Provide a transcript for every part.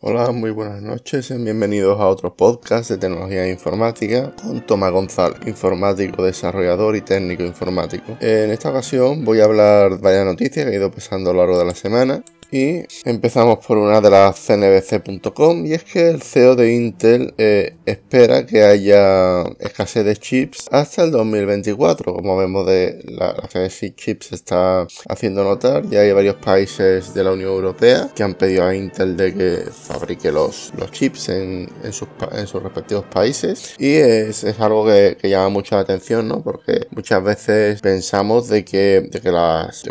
Hola, muy buenas noches, bienvenidos a otro podcast de tecnología e informática con Tomás González, informático, desarrollador y técnico informático. En esta ocasión voy a hablar de varias noticias que he ido pasando a lo largo de la semana y empezamos por una de las cnbc.com y es que el CEO de Intel eh, espera que haya escasez de chips hasta el 2024. Como vemos de la, escasez de chips está haciendo notar. Ya hay varios países de la Unión Europea que han pedido a Intel de que fabrique los, los chips en, sus, en sus respectivos países y es, algo que, llama mucho la atención, ¿no? Porque muchas veces pensamos de que, de que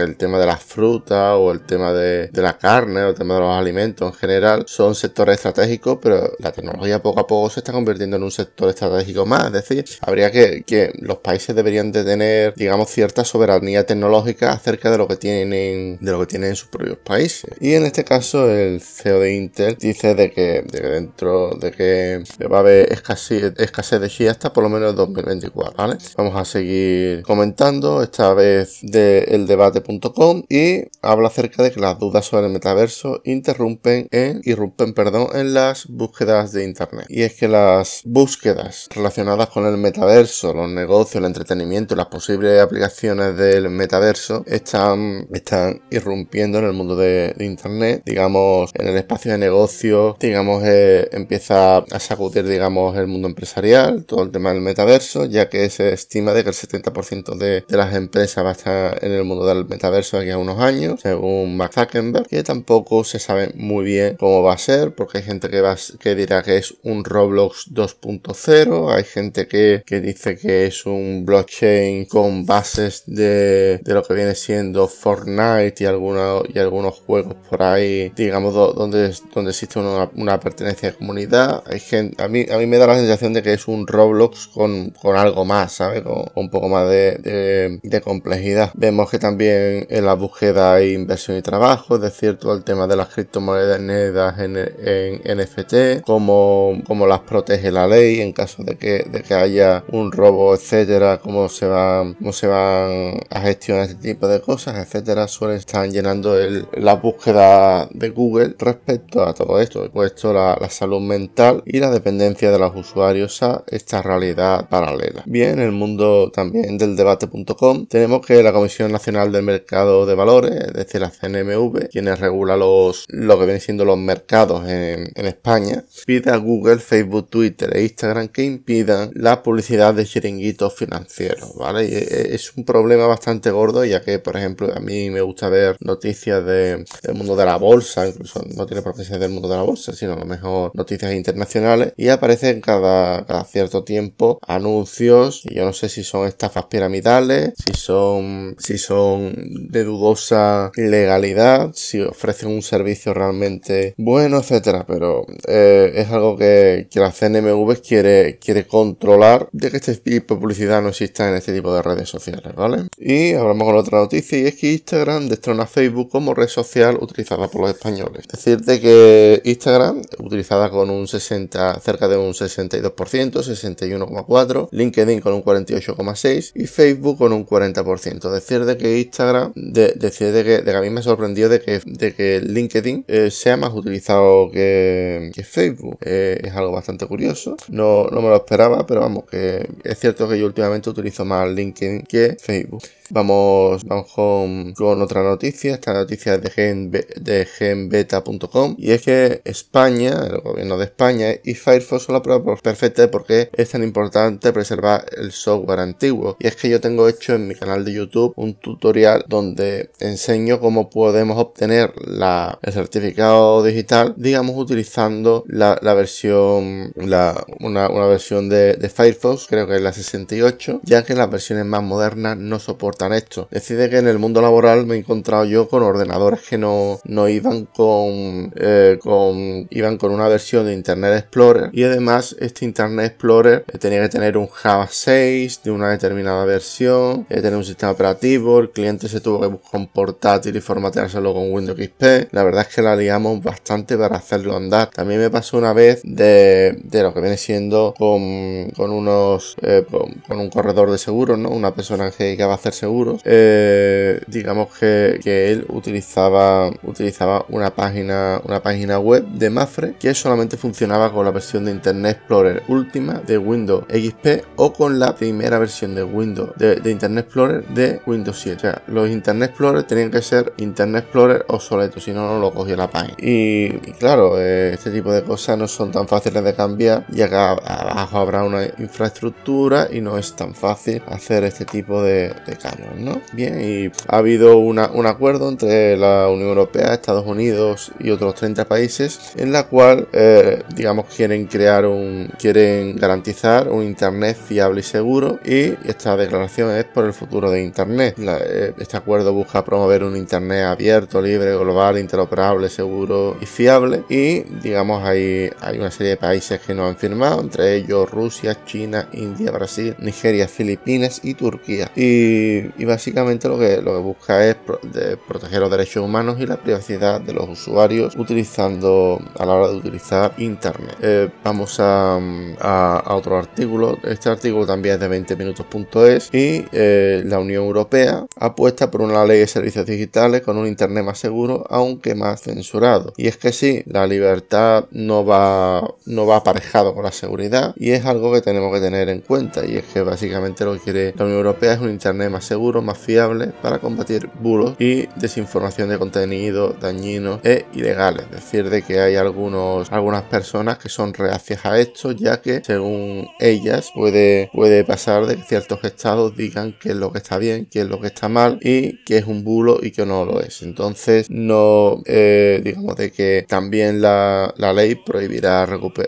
el tema de las frutas o el tema de de la carne o el tema de los alimentos en general son sectores estratégicos, pero la tecnología poco a poco se está convirtiendo en un sector estratégico más. Es decir, habría que, que los países deberían de tener, digamos, cierta soberanía tecnológica acerca de lo que tienen, de lo que tienen en sus propios países. Y en este caso, el CEO de Intel dice de que, dentro de que va a haber escasez, escasez de chi hasta por lo menos 2024, ¿vale? Vamos a seguir comentando, esta vez de eldebate.com y habla acerca de que las dudas sobre el metaverso interrumpen en, irrumpen perdón, en las búsquedas de Internet. Y es que las búsquedas relacionadas con el metaverso, los negocios, el entretenimiento y las posibles aplicaciones del metaverso están, están irrumpiendo en el mundo de, Internet. Digamos, en el espacio de negocios, digamos, eh, empieza a sacudir, digamos, el mundo empresarial, todo el tema del metaverso, ya que se estima de que el 70% de, de las empresas va a estar en el mundo del metaverso aquí a unos años, según Mark Zuckerberg que tampoco se sabe muy bien cómo va a ser, porque hay gente que, va, que dirá que es un Roblox 2.0, hay gente que, dice que es un blockchain con bases de, lo que viene siendo Fortnite y, algunos y algunos juegos por ahí, digamos, donde, donde existe una, pertenencia de comunidad. Hay gente, a, mí, a mí me da la sensación de que es un Roblox con, algo más, ¿sabes? Con, un poco más de, de complejidad. Vemos que también en la búsqueda hay inversión y trabajo, decir, todo el tema de las criptomonedas en, en NFT, cómo, cómo, las protege la ley en caso de que, de que haya un robo, etcétera, cómo se van, cómo se van a gestionar este tipo de cosas, etcétera, suelen estar llenando el, la búsqueda de Google respecto a todo esto. Puesto la, la salud mental y la dependencia de los usuarios a esta realidad paralela. Bien, en el mundo también del debate.com tenemos que la Comisión Nacional del Mercado de Valores, es decir, la CNMV, quienes regula los, lo que vienen siendo los mercados en, España, pide a Google, Facebook, Twitter e Instagram que impidan la publicidad de chiringuitos financieros, ¿vale? E, es un problema bastante gordo, ya que, por ejemplo, a mí me gusta ver noticias del mundo de la bolsa, incluso no tiene por qué ser del mundo de la bolsa, sino a lo mejor noticias internacionales, y aparecen cada, cada cierto tiempo anuncios, y yo no sé si son estafas piramidales, si son, si son de dudosa legalidad, si ofrecen un servicio realmente bueno, etcétera, pero eh, es algo que, que, la CNMV quiere, quiere controlar de que este tipo de publicidad no exista en este tipo de redes sociales, ¿vale? Y hablamos con otra noticia y es que Instagram destrona Facebook como red social utilizada por los españoles. Es decir, de que Instagram, utilizada con un 60, cerca de un 62%, 61,4%, LinkedIn con un 48,6% y Facebook con un 40%. Es decir, de que Instagram, que, de que a mí me sorprendió de que de que LinkedIn eh, sea más utilizado que, Facebook. Eh, es algo bastante curioso. No, no me lo esperaba, pero vamos, que es cierto que yo últimamente utilizo más LinkedIn que Facebook. Vamos, vamos con, otra noticia. Esta noticia es de, gen, de genbeta.com y es que España, el gobierno de España y Firefox son la prueba perfecta de por qué es tan importante preservar el software antiguo. Y es que yo tengo hecho en mi canal de YouTube un tutorial donde enseño cómo podemos obtener la, el certificado digital, digamos, utilizando la, versión, la, una, versión de, Firefox, creo que es la 68, ya que las versiones más modernas no soportan esto. Decide que en el mundo laboral me he encontrado yo con ordenadores que no, no iban con, eh, con iban con una versión de Internet Explorer y además este Internet Explorer tenía que tener un Java 6 de una determinada versión, tener un sistema operativo, el cliente se tuvo que buscar un portátil y formateárselo con con Windows XP. La verdad es que la liamos bastante para hacerlo andar. También me pasó una vez de, lo que viene siendo con, unos eh, con, un corredor de seguros, ¿no? Una persona que dedicaba a hacer seguros. Eh, digamos que, que, él utilizaba utilizaba una página una página web de Mafre que solamente funcionaba con la versión de Internet Explorer última de Windows XP o con la primera versión de Windows de, Internet Explorer de Windows 7. O sea, los Internet Explorer tenían que ser Internet Explorer obsoletos, si no, no lo cogía la página. Y, claro, eh, este tipo de cosas no son tan fáciles de cambiar, ya que abajo habrá una infraestructura y no es tan fácil hacer este tipo de, cambios, ¿no? Bien, y ha habido un acuerdo entre la Unión Europea, Estados Unidos y otros 30 países en la cual, eh, digamos, quieren crear un, quieren garantizar un Internet fiable y seguro y esta declaración es por el futuro de Internet. Eh, este acuerdo busca promover un Internet abierto, libre, global, interoperable, seguro y fiable y, digamos, hay, hay una serie de países que no han firmado, entre ellos Rusia, China, India, Brasil, Nigeria, Filipinas y Turquía. Y, básicamente lo que, lo que busca es proteger los derechos humanos y la privacidad de los usuarios utilizando a la hora de utilizar Internet. Eh, vamos a, a, otro artículo. Este artículo también es de 20 minutos.es y eh, la Unión Europea apuesta por una ley de servicios digitales con un Internet más seguro, aunque más censurado. Y es que sí, la libertad no va, no va aparejado con la seguridad y es algo que tenemos que tener en cuenta y es que básicamente lo que quiere la Unión Europea es un Internet más seguro, más fiable para combatir bulos y desinformación de contenido dañinos e ilegales. Es decir, de que hay algunos, algunas personas que son reacias a esto ya que según ellas puede, puede pasar de que ciertos estados digan qué es lo que está bien, qué es lo que está mal y qué es un bulo y qué no lo es. Entonces no eh, digamos de que también la, la ley prohibirá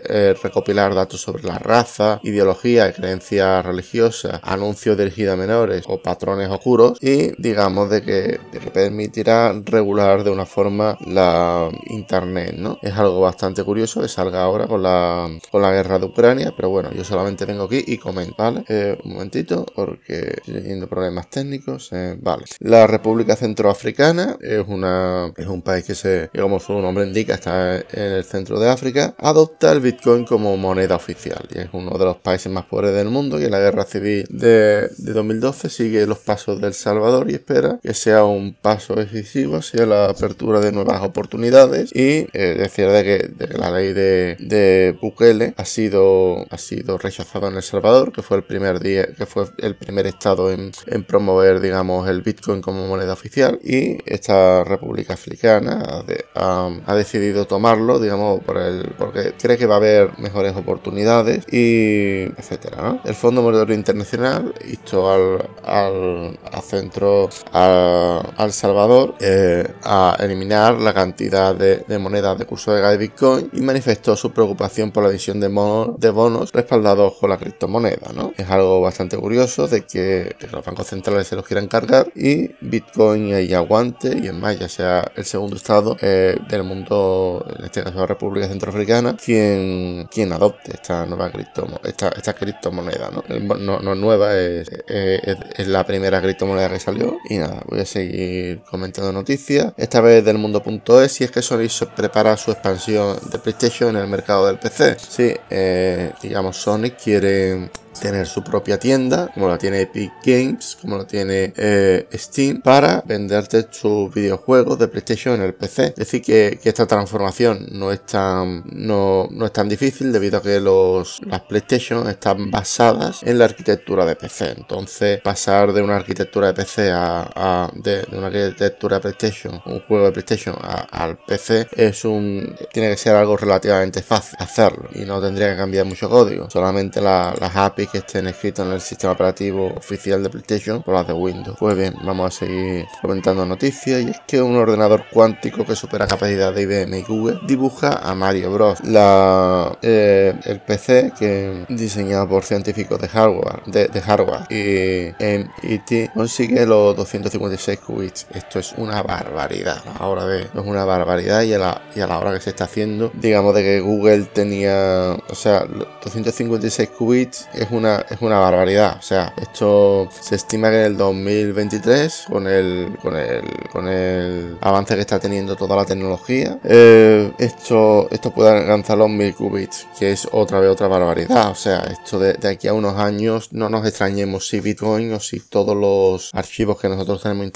eh, recopilar datos sobre la raza, ideología, creencias religiosas, anuncios dirigidos a menores o patrones oscuros y digamos de que, permitirá regular de una forma la internet, ¿no? Es algo bastante curioso que salga ahora con la, con la guerra de Ucrania, pero bueno, yo solamente vengo aquí y comento. Eh, un momentito, porque estoy teniendo problemas técnicos, vale. La República Centroafricana es una es un país que se, como su nombre indica, está en el centro de África, adopta el Bitcoin como moneda oficial. Y es uno de los países más pobres del mundo y en la guerra civil de, 2012 sigue los pasos del Salvador y espera que sea un paso decisivo hacia la apertura de nuevas oportunidades. Y eh, decir de que, la ley de, de, Bukele ha sido, ha sido rechazada en El Salvador, que fue el primer día, que fue el primer estado en, en promover, digamos, el Bitcoin como moneda oficial. Y esta República Africana ha, ha decidido tomarlo, digamos, por el, porque cree que va a haber mejores oportunidades y etcétera. El Fondo Monetario Internacional instó al, al, centro al Salvador eh, a eliminar la cantidad de, monedas de curso de Bitcoin y manifestó su preocupación por la emisión de, de bonos respaldados con la criptomoneda. ¿no? Es algo bastante curioso de que, los bancos centrales se los quieran cargar y Bitcoin ahí aguante y en más ya sea el segundo estado eh, del mundo, en este caso la República Centroafricana, quien, quien adopte esta nueva criptomoneda, esta, esta criptomoneda. ¿no? No, no nueva, es, es, la primera criptomoneda que salió y nada, voy a seguir comentando noticias, esta vez del mundo.es y es que Sony prepara su expansión de PlayStation en el mercado del PC. Sí, eh, digamos, Sony quiere tener su propia tienda, como la tiene Epic Games, como lo tiene eh, Steam, para venderte sus videojuegos de PlayStation en el PC. Es decir, que, esta transformación no es tan no, no, es tan difícil debido a que los, las PlayStation están basadas en la arquitectura de PC. Entonces, pasar de una arquitectura de PC a, de, una arquitectura de PlayStation, un juego de PlayStation al PC es un tiene que ser algo relativamente fácil hacerlo y no tendría que cambiar mucho código. Solamente las APIs que estén escritos en el sistema operativo oficial de PlayStation por las de Windows. Pues bien, vamos a seguir comentando noticias y es que un ordenador cuántico que supera capacidad de IBM y Google dibuja a Mario Bros. La, eh, el PC que diseñado por científicos de hardware, de, hardware y MIT consigue los 256 qubits. Esto es una barbaridad. Ahora de es una barbaridad y a, la, y a la hora que se está haciendo, digamos de que Google tenía, o sea, 256 qubits es una, es una barbaridad. O sea, esto se estima que en el 2023, con el, con el, con el avance que está teniendo toda la tecnología, eh, esto, esto puede alcanzar los 1000 qubits, que es otra vez otra barbaridad. O sea, esto de, aquí a unos años no nos extrañemos si Bitcoin o si todos los archivos que nosotros tenemos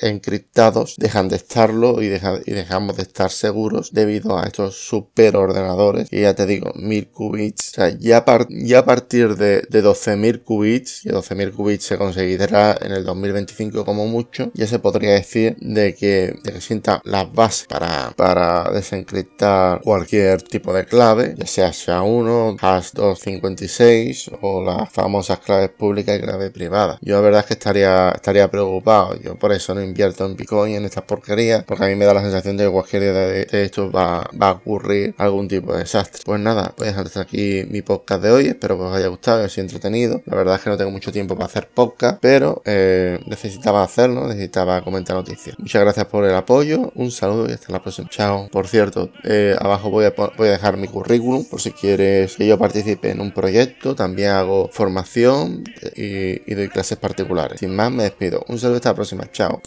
encriptados dejan de estarlo y, y dejamos de estar seguros debido a estos superordenadores. Y ya te digo, 1000 qubits. O sea, ya, ya a partir de, de 12.000 qubits, y 12.000 qubits se conseguirá en el 2025 como mucho, ya se podría decir de que, de que sienta las bases para, para desencriptar cualquier tipo de clave, ya sea SHA-1, hash 256 o las famosas claves públicas y clave privada. Yo la verdad es que estaría, estaría preocupado. Yo por eso no invierto en Bitcoin, en estas porquerías, porque a mí me da la sensación de que cualquier día de, esto va, va, a ocurrir algún tipo de desastre. Pues nada, voy a dejar hasta aquí mi podcast de hoy. Espero que os haya gustado, que os haya entretenido. La verdad es que no tengo mucho tiempo para hacer podcast, pero eh, necesitaba hacerlo, necesitaba comentar noticias. Muchas gracias por el apoyo, un saludo y hasta la próxima. Chao. Por cierto, eh, abajo voy a, voy a dejar mi currículum por si quieres que yo participe en un proyecto. También hago formación y, y doy clases particulares. Sin más, me despido. Un saludo hasta la próxima. Chao.